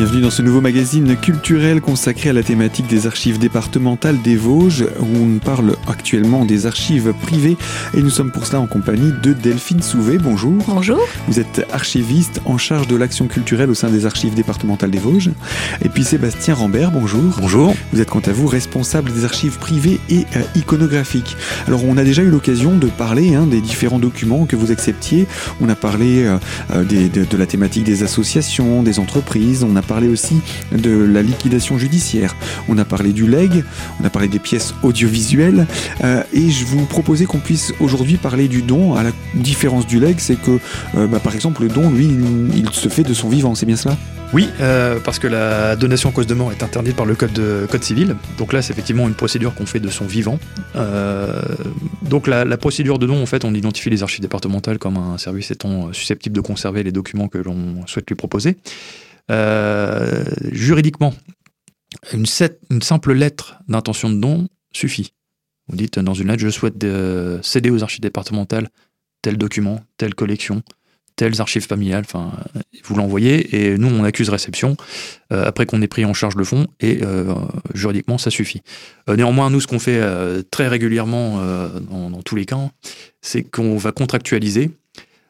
Bienvenue dans ce nouveau magazine culturel consacré à la thématique des archives départementales des Vosges, où on parle actuellement des archives privées. Et nous sommes pour cela en compagnie de Delphine Souvé. Bonjour. Bonjour. Vous êtes archiviste en charge de l'action culturelle au sein des archives départementales des Vosges. Et puis Sébastien Rambert. Bonjour. Bonjour. Vous êtes quant à vous responsable des archives privées et euh, iconographiques. Alors on a déjà eu l'occasion de parler hein, des différents documents que vous acceptiez. On a parlé euh, euh, des, de, de la thématique des associations, des entreprises. On a parlé aussi de la liquidation judiciaire. On a parlé du leg, on a parlé des pièces audiovisuelles. euh, et je vous proposais qu'on puisse aujourd'hui parler du don. À la différence du leg, c'est que, euh, bah, par exemple, le don, lui, il, se fait de son vivant. C'est bien cela? Oui, euh, parce que la donation en cause de mort est interdite par le code, de, code civil. Donc là, c'est effectivement une procédure qu'on fait de son vivant. Donc la procédure de don, en fait, on identifie les archives départementales comme un service étant susceptible de conserver les documents que l'on souhaite lui proposer. Euh, juridiquement, une, simple lettre d'intention de don suffit. Vous dites dans une lettre, je souhaite céder aux archives départementales tel document, telle collection, telles archives familiales, enfin, vous l'envoyez et nous on accuse réception euh, après qu'on ait pris en charge le fonds et euh, juridiquement ça suffit. Néanmoins, nous ce qu'on fait très régulièrement dans, dans tous les cas, c'est qu'on va contractualiser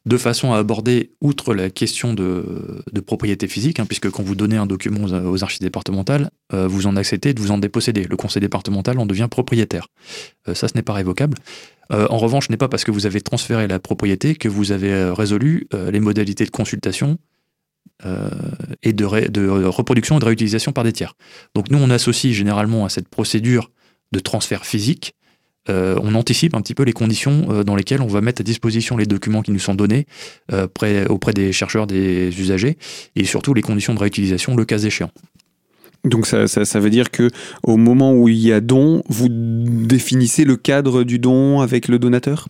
de façon à aborder, outre la question de, propriété physique, hein, puisque quand vous donnez un document aux, archives départementales, euh, vous en acceptez de vous en déposséder. Le conseil départemental en devient propriétaire. Euh, ça, ce n'est pas révocable. Euh, en revanche, ce n'est pas parce que vous avez transféré la propriété que vous avez résolu les modalités de consultation et de reproduction et de réutilisation par des tiers. Donc nous, on associe généralement à cette procédure de transfert physique, euh, on anticipe un petit peu les conditions euh, dans lesquelles on va mettre à disposition les documents qui nous sont donnés euh, près- auprès des chercheurs, des usagers, et surtout les conditions de réutilisation, le cas échéant. Donc ça, ça, ça veut dire que au moment où il y a don, vous définissez le cadre du don avec le donateur?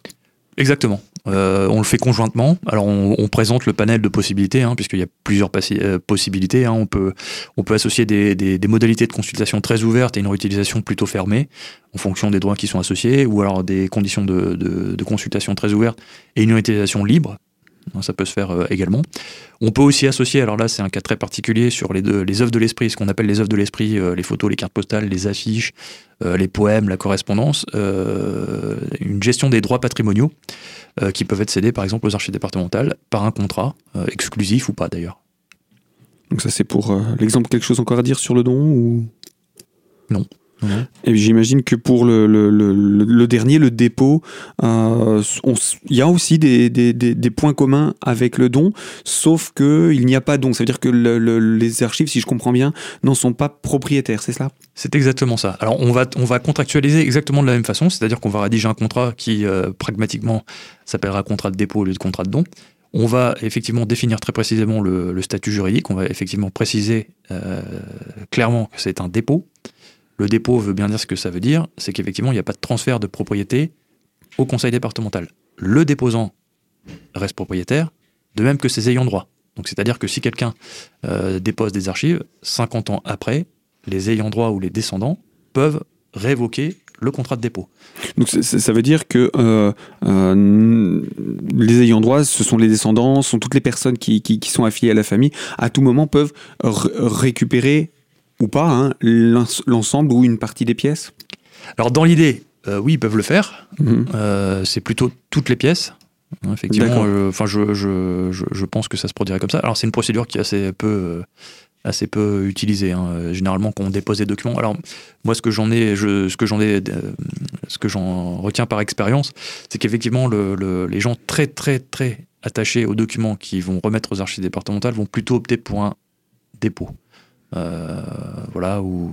Exactement. Euh, on le fait conjointement. Alors, on, on présente le panel de possibilités, hein, puisqu'il y a plusieurs euh, possibilités. hein. On, peut, on peut associer des, des- des modalités de consultation très ouvertes et une réutilisation plutôt fermée, en fonction des droits qui sont associés, ou alors des conditions de, de- de consultation très ouvertes et une réutilisation libre. Hein, Ça peut se faire euh, également. On peut aussi associer, alors là c'est un cas très particulier sur les, deux, les œuvres de l'esprit, ce qu'on appelle les œuvres de l'esprit, euh, les photos, les cartes postales, les affiches, euh, les poèmes, la correspondance, une gestion des droits patrimoniaux qui peuvent être cédés par exemple aux archives départementales par un contrat, exclusif ou pas d'ailleurs. Donc ça c'est pour l'exemple. Quelque chose encore à dire sur le don ou? Et j'imagine que pour le, dernier, le dépôt, euh, il y a aussi des, points communs avec le don, sauf qu'il n'y a pas don. Ça veut dire que le- le- les archives, si je comprends bien, n'en sont pas propriétaires, c'est cela? C'est exactement ça. Alors on va, on va contractualiser exactement de la même façon, c'est-à-dire qu'on va rédiger un contrat qui euh, pragmatiquement s'appellera contrat de dépôt au lieu de contrat de don. On va effectivement définir très précisément le, le statut juridique, on va effectivement préciser euh, clairement que c'est un dépôt. Le dépôt veut bien dire ce que ça veut dire, c'est qu'effectivement il n'y a pas de transfert de propriété au conseil départemental. Le déposant reste propriétaire, de même que ses ayants droit. Donc c'est-à-dire que si quelqu'un euh, dépose des archives, 50 ans après, les ayants droit ou les descendants peuvent révoquer le contrat de dépôt. Donc ça veut dire que euh, euh, les ayants droit, ce sont les descendants, sont toutes les personnes qui, sont affiliées à la famille, à tout moment peuvent récupérer ou pas hein, l'ens- l'ensemble ou une partie des pièces? Alors dans l'idée, euh, oui, ils peuvent le faire. Mhm. Euh, c'est plutôt toutes les pièces. Effectivement, euh, enfin, je, je, je, je pense que ça se produirait comme ça. Alors c'est une procédure qui est assez peu, assez peu utilisée. hein. Généralement, quand on dépose des documents. Alors moi, ce que j'en ai, je, ce que j'en ai, euh, ce que j'en retiens par expérience, c'est qu'effectivement, le, le- les gens très très très attachés aux documents qui vont remettre aux archives départementales vont plutôt opter pour un dépôt. Euh, voilà, ou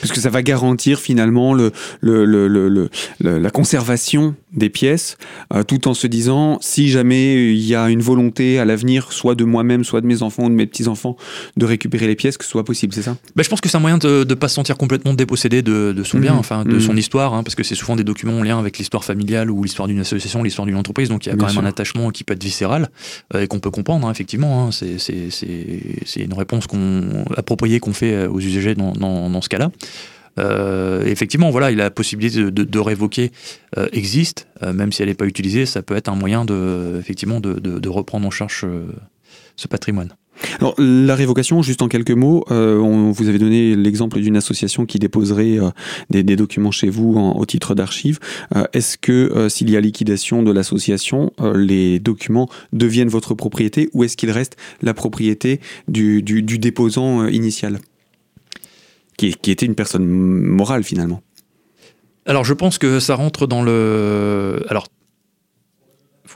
Parce que ça va garantir finalement le, le, le, le- le- le- la conservation des pièces, euh, tout en se disant, si jamais il y a une volonté à l'avenir, soit de moi-même, soit de mes enfants ou de mes petits-enfants, de récupérer les pièces, que ce soit possible, c'est ça? Bah, je pense que c'est un moyen de ne pas se sentir complètement dépossédé de, de son Mhm. bien, enfin de Mhm. son histoire, hein, parce que c'est souvent des documents en lien avec l'histoire familiale ou l'histoire d'une association, l'histoire d'une entreprise, donc il y a Bien quand sûr. même un attachement qui peut être viscéral euh, et qu'on peut comprendre, hein, effectivement. hein. c'est une réponse qu'on, appropriée qu'on fait euh, aux usagers dans, ce cas-là. Euh, effectivement, voilà, la possibilité de, révoquer euh, existe, même si elle n'est pas utilisée, ça peut être un moyen de, effectivement, de, reprendre en charge ce patrimoine. La révocation, juste en quelques mots, euh, on, vous avez donné l'exemple d'une association qui déposerait euh, des, documents chez vous au titre d'archive. Euh, Est-ce que s'il y a liquidation de l'association, les documents deviennent votre propriété ou est-ce qu'il reste la propriété du déposant initial? Qui, qui était une personne morale finalement alors je pense que ça rentre dans le. Alors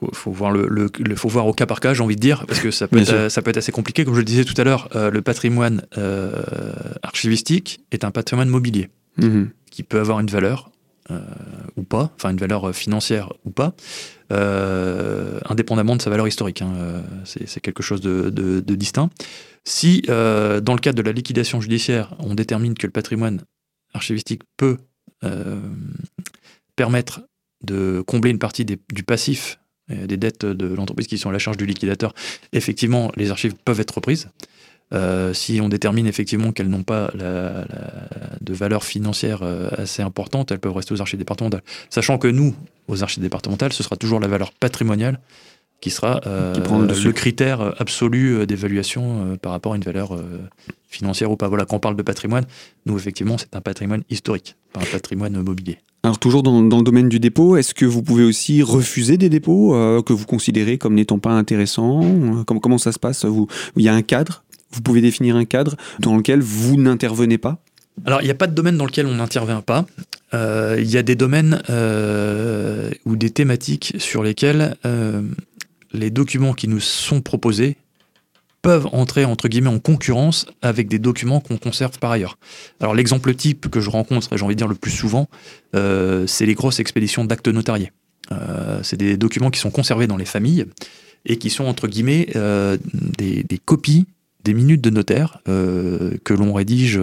faut, faut voir le, le, le, faut voir au cas par cas, j'ai envie de dire, parce que ça peut, être, ça peut être assez compliqué. Comme je le disais tout à l'heure, euh, le patrimoine euh, archivistique est un patrimoine mobilier mmh. qui peut avoir une valeur euh, ou pas, enfin une valeur financière ou pas, euh, indépendamment de sa valeur historique. Hein, c'est quelque chose de, de, de distinct. Si, dans le cadre de la liquidation judiciaire, on détermine que le patrimoine archivistique peut euh, permettre de combler une partie des, du passif euh, des dettes de l'entreprise qui sont à la charge du liquidateur, effectivement, les archives peuvent être reprises. Euh, si on détermine effectivement qu'elles n'ont pas la, la, de valeur financière euh, assez importante, elles peuvent rester aux archives départementales. Sachant que nous, aux archives départementales, ce sera toujours la valeur patrimoniale qui sera euh, qui le critère absolu d'évaluation par rapport à une valeur financière ou pas. Voilà, quand on parle de patrimoine, nous, effectivement, c'est un patrimoine historique, pas un patrimoine mobilier. Alors toujours dans, dans, le domaine du dépôt, est-ce que vous pouvez aussi refuser des dépôts euh, que vous considérez comme n'étant pas intéressants comment, comment ça se passe vous, Il y a un cadre Vous pouvez définir un cadre dans lequel vous n'intervenez pas? Alors, il n'y a pas de domaine dans lequel on n'intervient pas. Euh, il y a des domaines euh, ou des thématiques sur lesquels euh, les documents qui nous sont proposés peuvent entrer entre guillemets en concurrence avec des documents qu'on conserve par ailleurs. Alors l'exemple type que je rencontre, et j'ai envie de dire le plus souvent, euh, c'est les grosses expéditions d'actes notariés. Euh, c'est des documents qui sont conservés dans les familles et qui sont entre guillemets euh, des, copies des minutes de notaire euh, que l'on rédige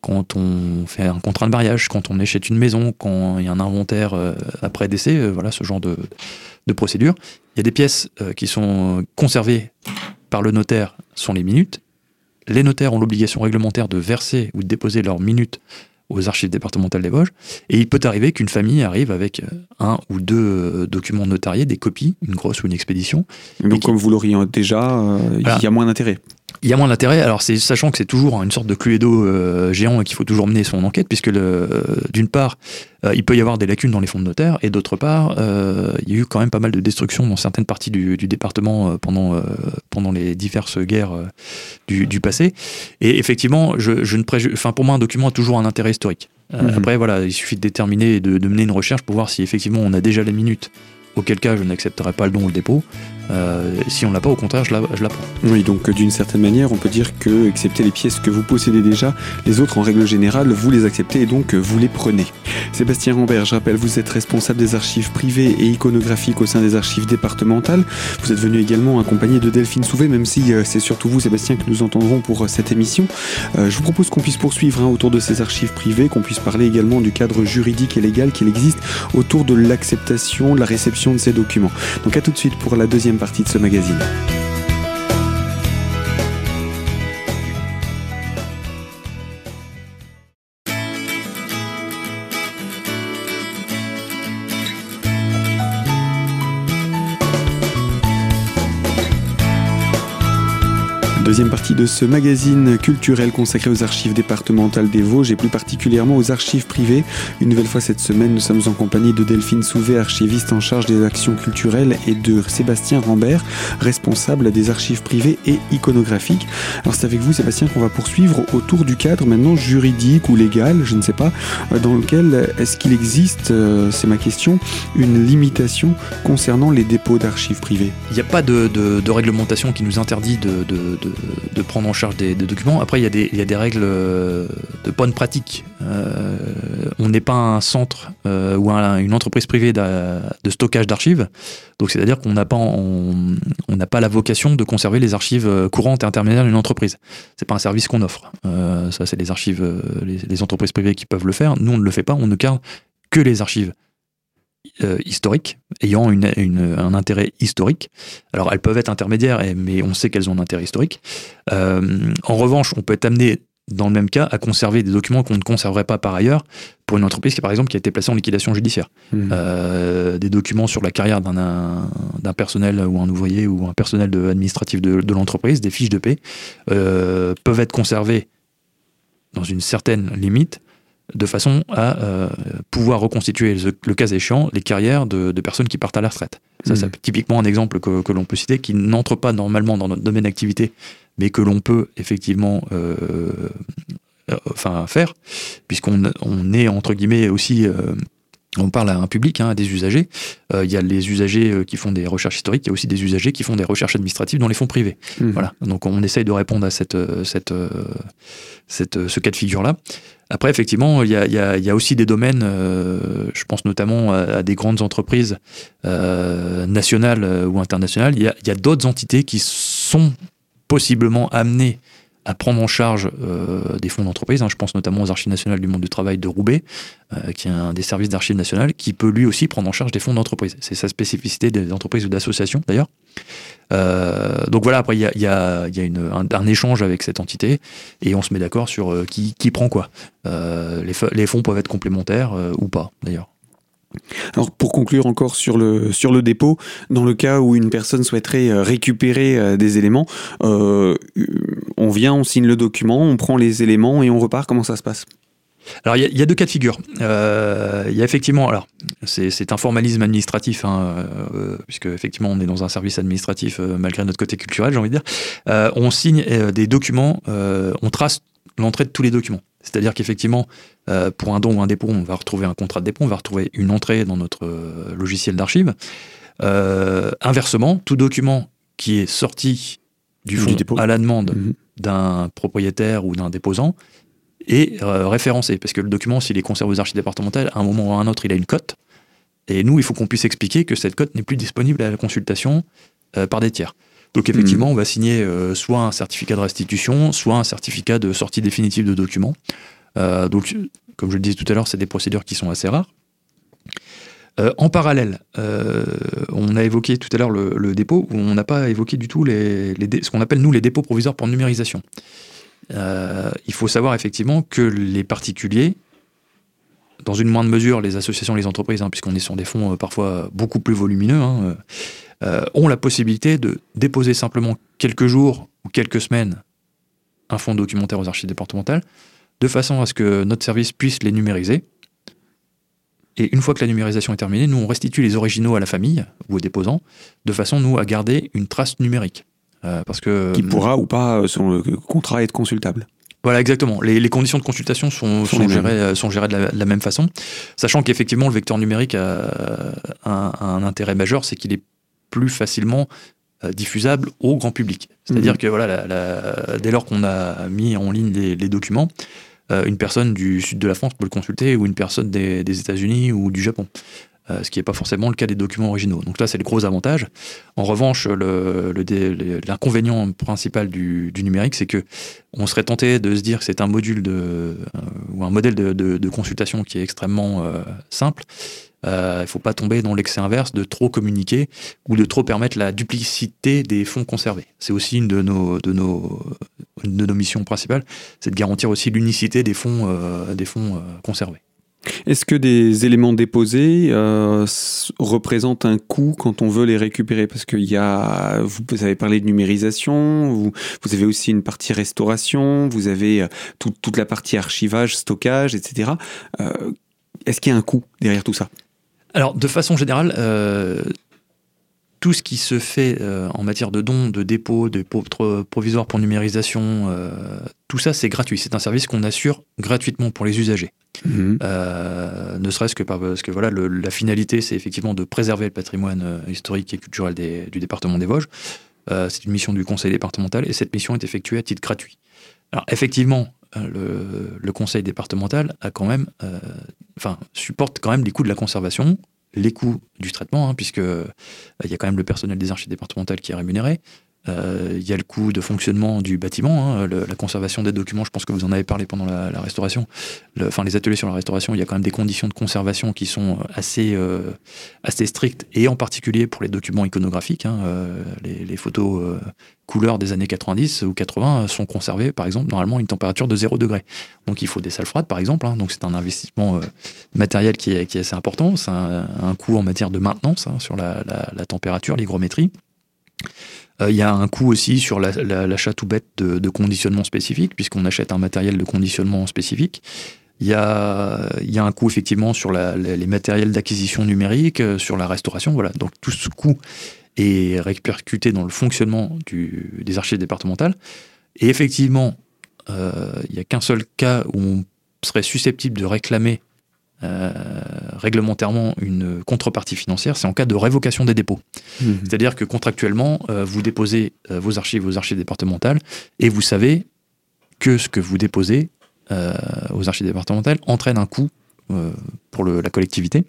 quand on fait un contrat de mariage, quand on achète une maison, quand il y a un inventaire après décès, voilà ce genre de, de procédure. Il y a des pièces qui sont conservées par le notaire sont les minutes. Les notaires ont l'obligation réglementaire de verser ou de déposer leurs minutes aux archives départementales des Vosges. Et il peut arriver qu'une famille arrive avec un ou deux documents notariés, des copies, une grosse ou une expédition. Donc, comme vous l'auriez déjà, euh, voilà. il y a moins d'intérêt. Il y a moins d'intérêt, alors c'est sachant que c'est toujours une sorte de cluedo euh, géant et qu'il faut toujours mener son enquête, puisque euh, d'une part, euh, il peut y avoir des lacunes dans les fonds de notaire, et d'autre part, euh, il y a eu quand même pas mal de destruction dans certaines parties du, du département pendant, pendant les diverses guerres du, du, passé. Et effectivement, je, je ne enfin, pour moi, un document a toujours un intérêt historique. Mmh. Après, voilà, il suffit de déterminer et de, de mener une recherche pour voir si effectivement on a déjà les minutes auquel cas je n'accepterai pas le don ou le dépôt. Euh, si on l'a pas, au contraire, je la, prends. Oui, donc d'une certaine manière, on peut dire que, excepté les pièces que vous possédez déjà, les autres, en règle générale, vous les acceptez et donc vous les prenez. Sébastien Rambert, je rappelle, vous êtes responsable des archives privées et iconographiques au sein des archives départementales. Vous êtes venu également accompagné de Delphine Souvet, même si euh, c'est surtout vous, Sébastien, que nous entendrons pour euh, cette émission. Euh, je vous propose qu'on puisse poursuivre hein, autour de ces archives privées, qu'on puisse parler également du cadre juridique et légal qu'il existe autour de l'acceptation, de la réception de ces documents. Donc à tout de suite pour la deuxième partie de ce magazine. Deuxième partie de ce magazine culturel consacré aux archives départementales des Vosges et plus particulièrement aux archives privées. Une nouvelle fois cette semaine, nous sommes en compagnie de Delphine Souvet, archiviste en charge des actions culturelles, et de Sébastien Rambert, responsable des archives privées et iconographiques. Alors c'est avec vous, Sébastien, qu'on va poursuivre autour du cadre maintenant juridique ou légal, je ne sais pas, dans lequel est-ce qu'il existe, c'est ma question, une limitation concernant les dépôts d'archives privées? Il n'y a pas de, réglementation qui nous interdit de de prendre en charge des, documents. Après, il y, a des, règles de bonne pratique. Euh, on n'est pas un centre euh, ou un, une entreprise privée de, stockage d'archives. Donc, c'est-à-dire qu'on n'a pas, on, pas la vocation de conserver les archives courantes et intermédiaires d'une entreprise. C'est pas un service qu'on offre. Euh, ça, c'est les archives, les entreprises privées qui peuvent le faire. Nous, on ne le fait pas. On ne garde que les archives euh, historiques, ayant une, une, un intérêt historique. Alors elles peuvent être intermédiaires, mais on sait qu'elles ont un intérêt historique. Euh, en revanche, on peut être amené dans le même cas, à conserver des documents qu'on ne conserverait pas par ailleurs pour une entreprise qui, par exemple, qui a été placée en liquidation judiciaire. Mmh. Euh, des documents sur la carrière d'un d'un personnel ou un ouvrier ou un personnel de- administratif de, de l'entreprise, des fiches de euh, peuvent être conservés dans une certaine limite de façon à euh, pouvoir reconstituer, le, le cas échéant, les carrières de, de personnes qui partent à la retraite. Ça, Mhm. c'est typiquement un exemple que, que l'on peut citer qui n'entre pas normalement dans notre domaine d'activité, mais que l'on peut effectivement euh, euh, enfin, faire, puisqu'on on est entre guillemets aussi. On parle à un public, hein, à des usagers. Euh, Il y a les usagers euh, qui font des recherches historiques, il y a aussi des usagers qui font des recherches administratives dans les fonds privés. Mmh. Voilà. Donc on essaye de répondre à cette, euh, cette, cette, ce cas de figure-là. Après, effectivement, il y a, y y aussi des domaines, euh, je pense notamment à, à des grandes entreprises euh, nationales ou internationales. Il y a, il y a d'autres entités qui sont possiblement amenées à prendre en charge euh, des fonds d'entreprise. hein. Je pense notamment aux archives nationales du monde du travail de Roubaix, euh, qui est un des services d'archives nationales, qui peut lui aussi prendre en charge des fonds d'entreprise. C'est sa spécificité des entreprises ou d'associations d'ailleurs. Euh, donc voilà, après il y a, un, échange avec cette entité et on se met d'accord sur qui, prend quoi. Les, fonds peuvent être complémentaires ou pas d'ailleurs. Alors pour conclure encore sur le, sur le dépôt, dans le cas où une personne souhaiterait euh, récupérer euh, des éléments, euh, on vient, on signe le document, on prend les éléments et on repart, comment ça se passe? Alors il y, a- deux cas de figure. Il y a effectivement, alors c'est un formalisme administratif, hein, puisque effectivement on est dans un service administratif malgré notre côté culturel, j'ai envie de dire. On signe des documents, on trace l'entrée de tous les documents. C'est-à-dire qu'effectivement, euh, pour un don ou un dépôt, on va retrouver un contrat de dépôt, on va retrouver une entrée dans notre euh, logiciel d'archives. Euh, inversement, tout document qui est sorti du fonds à la demande Mhm. d'un propriétaire ou d'un déposant est référencé. Parce que le document, s'il est conservé aux archives départementales, à un moment ou à un autre, il a une cote. Et nous, il faut qu'on puisse expliquer que cette cote n'est plus disponible à la consultation par des tiers. Donc effectivement, on va signer euh, soit un certificat de restitution, soit un certificat de sortie définitive de document. Euh, donc, comme je le disais tout à l'heure, c'est des procédures qui sont assez rares. Euh, en parallèle, on a évoqué tout à l'heure le, le dépôt, où on n'a pas évoqué du tout les, les dé- ce qu'on appelle nous les dépôts provisoires pour numérisation. Il faut savoir effectivement que les particuliers, dans une moindre mesure les associations, les entreprises, hein, puisqu'on est sur des fonds parfois beaucoup plus volumineux, hein, euh, euh, ont la possibilité de déposer simplement quelques jours ou quelques semaines un fonds documentaire aux archives départementales, de façon à ce que notre service puisse les numériser. Et une fois que la numérisation est terminée, nous on restitue les originaux à la famille ou aux déposants, de façon nous à garder une trace numérique. Euh, parce que Qui pourra ou pas, euh, selon le contrat, être consultable. voilà, exactement. Les, les conditions de consultation sont, Sont gérées, euh, sont gérées de la, de la même façon, sachant qu'effectivement, le vecteur numérique a un, un intérêt majeur, c'est qu'il est plus facilement euh, diffusable au grand public. C'est-à-dire Mhm. que voilà, la- la- dès lors qu'on a mis en ligne les, les documents, euh, une personne du sud de la France peut le consulter ou une personne des, des États-Unis ou du Japon. Euh, ce qui n'est pas forcément le cas des documents originaux. Donc là, c'est le gros avantage. En revanche, le le- l'inconvénient principal du, du numérique, c'est que on serait tenté de se dire que c'est un module de, euh, ou un modèle de, de- de consultation qui est extrêmement euh, Euh, Il ne faut pas tomber dans l'excès inverse de trop communiquer ou de trop permettre la duplicité des fonds conservés. C'est aussi une de nos, de nos, de nos missions principales, c'est de garantir aussi l'unicité des fonds, euh, des fonds euh, conservés. Est-ce que des éléments déposés représentent un coût quand on veut les récupérer? Parce qu'il y a, vous, avez parlé de numérisation, vous, avez aussi une partie restauration, vous avez tout- toute la partie archivage, stockage, etc. Est-ce qu'il y a un coût derrière tout ça? Alors, de façon générale, euh, tout ce qui se fait euh, en matière de dons, de dépôts, de provisoires pour numérisation, euh, tout ça, c'est gratuit. C'est un service qu'on assure gratuitement pour les usagers. Mhm. Ne serait-ce que par- parce que voilà, le- la finalité, c'est effectivement de préserver le patrimoine historique et culturel des- du département des Vosges. C'est une mission du conseil départemental et cette mission est effectuée à titre gratuit. Alors effectivement, le, le conseil départemental euh, supporte quand même les coûts de la conservation, les coûts du traitement, hein, puisque euh, il y a quand même le personnel des archives départementales qui est rémunéré. Il y a le coût de fonctionnement du bâtiment, hein, la conservation des documents. Je pense que vous en avez parlé pendant la, restauration. enfin, les ateliers sur la restauration, il y a quand même des conditions de conservation qui sont assez, assez strictes, et en particulier pour les documents iconographiques. Hein, les, photos couleurs des années 90 ou 80 sont conservées, par exemple, normalement une température de 0 degré. Donc il faut des salles froides, par exemple. Hein. donc c'est un investissement matériel qui est, assez important. C'est un, coût en matière de maintenance sur la, la température, l'hygrométrie. Euh, il y a un coût aussi sur l'achat tout bête de, conditionnement spécifique, puisqu'on achète un matériel de conditionnement spécifique. Il y a, un coût effectivement sur les matériels d'acquisition numérique, euh, sur la restauration. Voilà. Donc tout ce coût est répercuté dans le fonctionnement des archives départementales. Et effectivement, euh, il n'y a qu'un seul cas où on serait susceptible de réclamer réglementairement une contrepartie financière, c'est en cas de révocation des dépôts. Mmh. C'est-à-dire que contractuellement, euh, vous déposez euh, vos archives vos archives départementales et vous savez que ce que vous déposez aux archives départementales entraîne un coût pour la collectivité.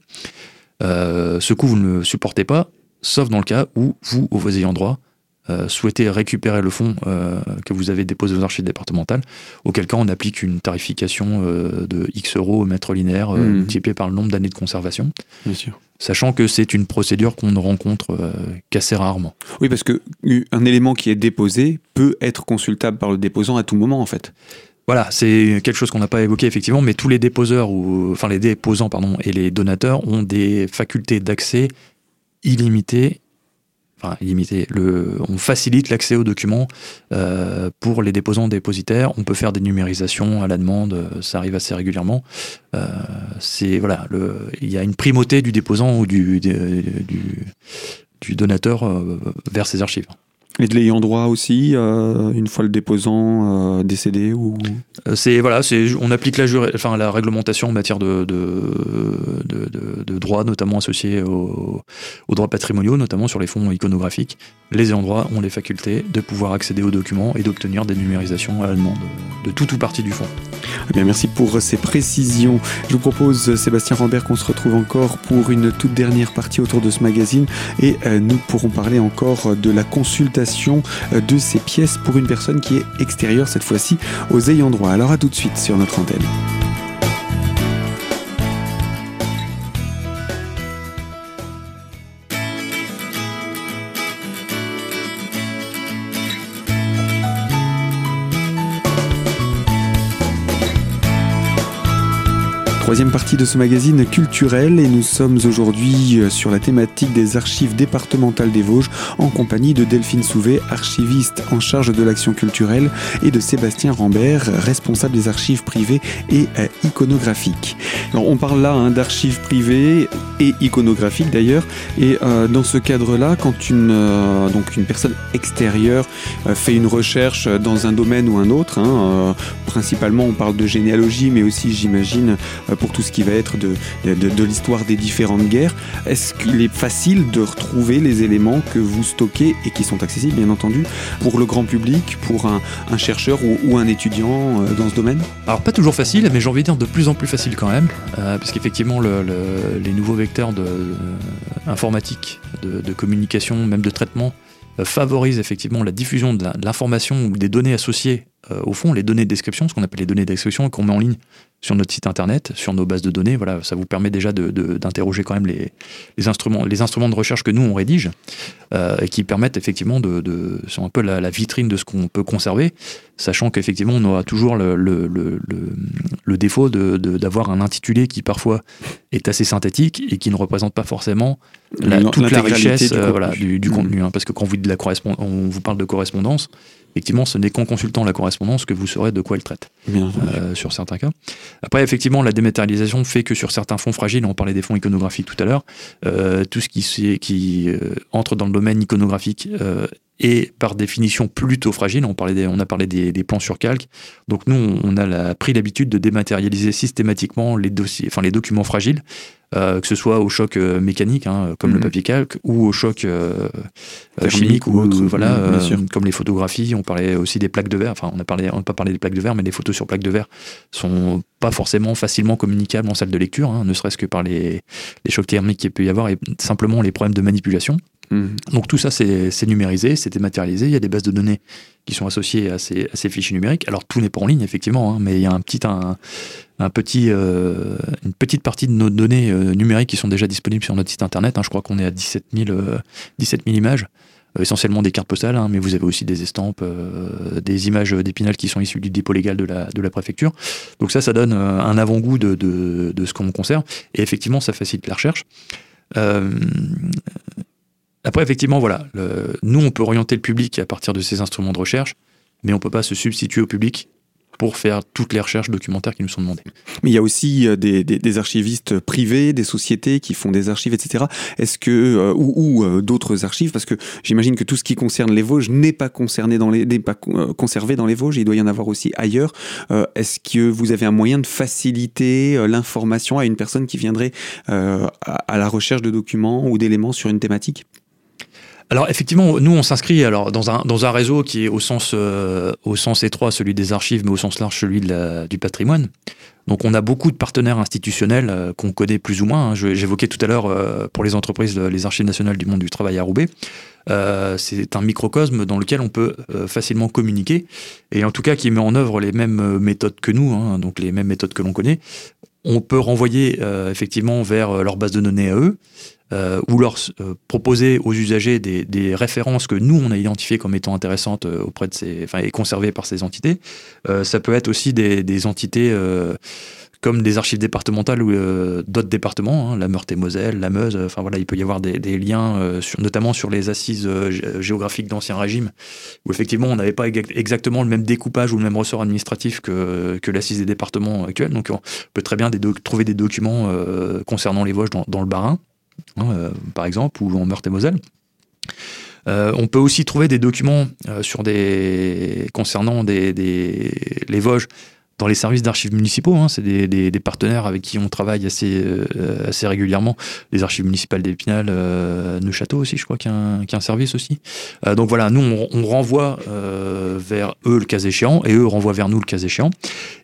ce coût, vous ne le supportez pas, sauf dans le cas où vous, ou vos ayants droit, euh, souhaitez récupérer le fonds euh, que vous avez déposé aux archives départementales, auquel cas on applique une tarification euh, de X euros au mètre linéaire mmh. multiplié par le nombre d'années de conservation. Bien sûr. Sachant que c'est une procédure qu'on ne rencontre qu'assez rarement. Oui, parce que un élément qui est déposé peut être consultable par le déposant à tout moment, en fait. Voilà, c'est quelque chose qu'on n'a pas évoqué effectivement, mais tous les déposeurs ou enfin les déposants pardon et les donateurs ont des facultés d'accès illimitées enfin limité. Le, on facilite l'accès aux documents euh, pour les déposants dépositaires. On peut faire des numérisations à la demande, euh, ça arrive assez régulièrement. Euh, c'est voilà, il y a une primauté du déposant ou du, du, du donateur vers ces archives. Et de l'ayant droit aussi, euh, une fois le déposant euh, décédé ou euh, C'est voilà, c'est on applique la, la réglementation en matière de, de, droits, notamment associés aux, droits patrimoniaux, notamment sur les fonds iconographiques. Les droit ont les facultés de pouvoir accéder aux documents et d'obtenir des numérisations à la demande de tout ou partie du fonds. Eh bien, merci pour ces précisions. Je vous propose, Sébastien Rambert, qu'on se retrouve encore pour une toute dernière partie autour de ce magazine et nous pourrons parler encore de la consultation euh, de ces pièces pour une personne qui est extérieure cette fois-ci aux ayants droit. Alors à tout de suite sur notre antenne. Troisième partie de ce magazine culturel et nous sommes aujourd'hui euh, sur la thématique des archives départementales des Vosges en compagnie de Delphine Souvet, archiviste en charge de l'action culturelle et de Sébastien Rambert, responsable des archives privées et euh, iconographiques. Alors on parle là hein, d'archives privées et iconographiques d'ailleurs et euh, dans ce cadre-là quand une, donc une personne extérieure fait une recherche dans un domaine ou un autre, hein, principalement on parle de généalogie mais aussi j'imagine pour tout ce qui va être de, de, l'histoire des différentes guerres. Est-ce qu'il est facile de retrouver les éléments que vous stockez et qui sont accessibles, bien entendu, pour le grand public, pour un, chercheur ou, un étudiant euh, dans ce domaine? Alors, pas toujours facile, mais j'ai envie de dire de plus en plus facile quand même, euh, parce qu'effectivement, les nouveaux vecteurs de, euh, informatiques, de, communication, même de traitement, favorisent effectivement la diffusion de l'information ou des données associées au fond, les données de description, ce qu'on appelle les données de description, qu'on met en ligne sur notre site internet, sur nos bases de données. Voilà, ça vous permet déjà d'interroger de, quand même les, les, instruments, les instruments de recherche que nous on rédige euh, et qui permettent effectivement de, de sont un peu la, vitrine de ce qu'on peut conserver, sachant qu'effectivement on aura toujours le, le, le, le défaut d'avoir un intitulé qui parfois est assez synthétique et qui ne représente pas forcément la, toute la richesse du, euh, voilà, du, du contenu. Hein, parce que quand vous, de la on vous parle de correspondance, effectivement, ce n'est qu'en consultant la correspondance que vous saurez de quoi elle traite, euh, sur certains cas. Après, effectivement, la dématérialisation fait que sur certains fonds fragiles, on parlait des fonds iconographiques tout à l'heure, euh, tout ce qui, euh, entre dans le domaine iconographique est par définition plutôt fragile. On, parlait a parlé des, plans sur calque. Donc nous, on a pris l'habitude de dématérialiser systématiquement les, dossiers, les documents fragiles euh, que ce soit au choc euh, mécanique, hein, comme le mhm. papier calque, ou au choc euh, chimique, ou, autre, voilà, comme les photographies. On parlait aussi des plaques de verre. Enfin, on a parlé, on n'a pas parlé des plaques de verre, mais les photos sur plaques de verre sont pas forcément facilement communicables en salle de lecture, hein, ne serait-ce que par les, les chocs thermiques qu'il peut y avoir et simplement les problèmes de manipulation. Mmh. Donc tout ça, c'est numérisé, c'est dématérialisé. Il y a des bases de données qui sont associées à ces, fichiers numériques. Alors tout n'est pas en ligne, effectivement, hein, mais il y a un petit, un, petit, euh, une petite partie de nos données euh, numériques qui sont déjà disponibles sur notre site internet. Hein. Je crois qu'on est à 17 000, 17 000 images essentiellement des cartes postales, hein, mais vous avez aussi des estampes, des images d'épinal qui sont issues du dépôt légal de la, préfecture. Donc ça, ça donne un avant-goût de, ce qu'on conserve. Et effectivement, ça facilite la recherche. Euh, après, effectivement, voilà, nous, on peut orienter le public à partir de ces instruments de recherche, mais on ne peut pas se substituer au public pour faire toutes les recherches documentaires qui nous sont demandées. Mais il y a aussi euh, des, archivistes privés, des sociétés qui font des archives, etc. Est-ce que euh, ou, euh, d'autres archives, parce que j'imagine que tout ce qui concerne les Vosges n'est pas conservé dans les Vosges. Il doit y en avoir aussi ailleurs. Est-ce que vous avez un moyen de faciliter l'information à une personne qui viendrait à la recherche de documents ou d'éléments sur une thématique? Alors effectivement, nous on s'inscrit alors dans un dans un réseau qui est au sens euh, au sens étroit celui des archives, mais au sens large celui de la, du patrimoine. Donc on a beaucoup de partenaires institutionnels euh, qu'on connaît plus ou moins. Hein. J'évoquais tout à l'heure euh, pour les entreprises les archives nationales du monde du travail à Roubaix. c'est un microcosme dans lequel on peut facilement communiquer et en tout cas qui met en œuvre les mêmes méthodes que nous, hein, donc les mêmes méthodes que l'on connaît. On peut renvoyer effectivement vers leur base de données à eux. Euh, ou leur euh, proposer aux usagers des, références que nous on a identifiées comme étant intéressantes euh, auprès de ces, enfin, et conservées par ces entités. ça peut être aussi des, entités comme des archives départementales ou d'autres départements, hein, la Meurthe-et-Moselle, la Meuse. Enfin voilà, il peut y avoir des, liens, notamment sur les assises géographiques d'Ancien Régime, où effectivement on n'avait pas exactement le même découpage ou le même ressort administratif que, que l'assise des départements actuels. Donc on peut très bien trouver des documents concernant les Vosges dans, dans le Bas-Rhin. Hein, euh, par exemple, ou en Meurthe-et-Moselle. Euh, on peut aussi trouver des documents euh, sur des concernant des, les Vosges dans les services d'archives municipaux. Hein, c'est des, des, des, partenaires avec qui on travaille assez, euh, assez régulièrement. Les archives municipales d'Épinal, euh, Neuchâteau aussi, je crois qu'il y, a un service aussi. Euh, donc voilà, nous, on, on renvoie euh, vers eux le cas échéant et eux renvoient vers nous le cas échéant.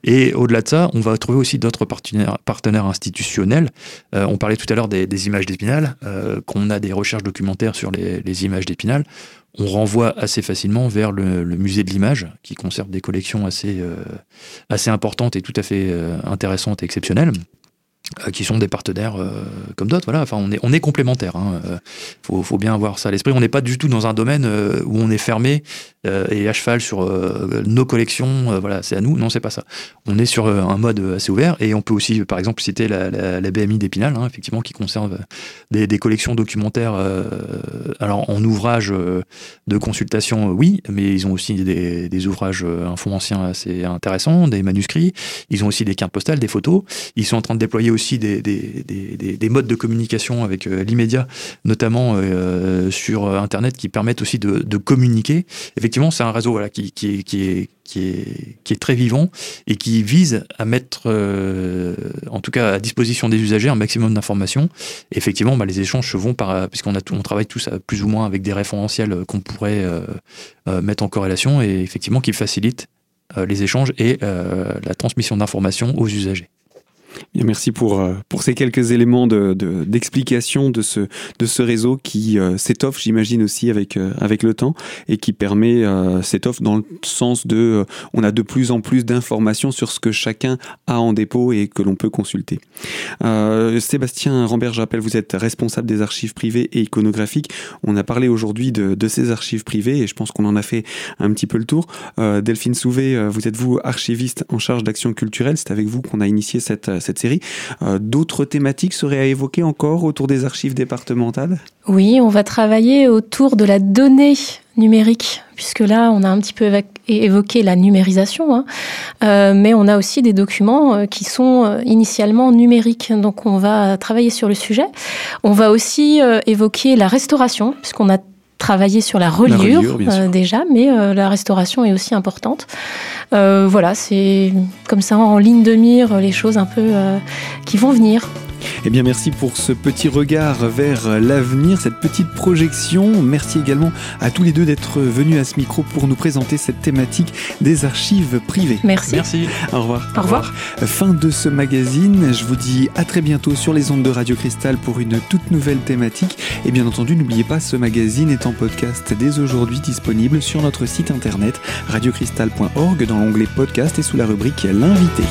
Et au-delà de ça, on va trouver aussi d'autres partenaires, partenaires institutionnels. Euh, on parlait tout à l'heure des, des images d'Épinal, qu'on a des recherches documentaires sur les, les images d'Épinal on renvoie assez facilement vers le, musée de l'image, qui conserve des collections assez, euh, assez importantes et tout à fait euh, intéressantes et exceptionnelles. Euh, qui sont des partenaires euh, comme d'autres. Voilà, enfin, on est, on complémentaires. Hein. Euh, faut, bien avoir ça à l'esprit. On n'est pas du tout dans un domaine où on est fermé et à cheval sur nos collections. voilà, c'est à nous. Non, c'est pas ça. On est sur un mode assez ouvert et on peut aussi, par exemple, citer la, la, BMI d'Épinal, hein, effectivement, qui conserve des, collections documentaires. alors, en ouvrage de consultation, oui, mais ils ont aussi des, ouvrages, un fonds ancien assez intéressants, des manuscrits. Ils ont aussi des cartes postales, des photos. Ils sont en train de déployer aussi des, des, des, modes de communication avec euh, l'immédiat, notamment euh, sur Internet, qui permettent aussi de, communiquer. Effectivement, c'est un réseau qui, est, très vivant et qui vise à mettre, euh, en tout cas à disposition des usagers, un maximum d'informations. Effectivement, bah, les échanges se vont par, puisqu'on on travaille tous plus ou moins avec des référentiels qu'on pourrait mettre en corrélation et effectivement qui facilitent les échanges et la transmission d'informations aux usagers merci pour, euh, pour ces quelques éléments d'explication de, ce, réseau qui euh, s'étoffe, j'imagine aussi, avec, euh, avec le temps et qui permet, s'étoffe dans le sens de, on a de plus en plus d'informations sur ce que chacun a en dépôt et que l'on peut consulter. Sébastien Rambert, j'appelle, vous êtes responsable des archives privées et iconographiques. On a parlé aujourd'hui de, ces archives privées et je pense qu'on en a fait un petit peu le tour. Delphine Souvé, vous êtes vous archiviste en charge d'action culturelle. C'est avec vous qu'on a initié cette série. Euh, d'autres thématiques seraient à évoquer encore autour des archives départementales? Oui, on va travailler autour de la donnée numérique, puisque là, on a un petit peu évoqué la numérisation, hein. euh, mais on a aussi des documents euh, qui sont initialement numériques, donc on va travailler sur le sujet. On va aussi évoquer la restauration, puisqu'on a travaillé sur la reliure, déjà, mais la restauration est aussi importante. voilà, c'est comme ça en ligne de mire les choses un peu qui vont venir. Eh bien, merci pour ce petit regard vers l'avenir, cette petite projection. Merci également à tous les deux d'être venus à ce micro pour nous présenter cette thématique des archives privées. Merci. Merci. Au revoir. Au revoir. Fin de ce magazine. Je vous dis à très bientôt sur les ondes de Radio Cristal pour une toute nouvelle thématique. Et bien entendu, n'oubliez pas, ce magazine est en podcast dès aujourd'hui disponible sur notre site internet radiocristal.org dans l'onglet podcast et sous la rubrique L'invité.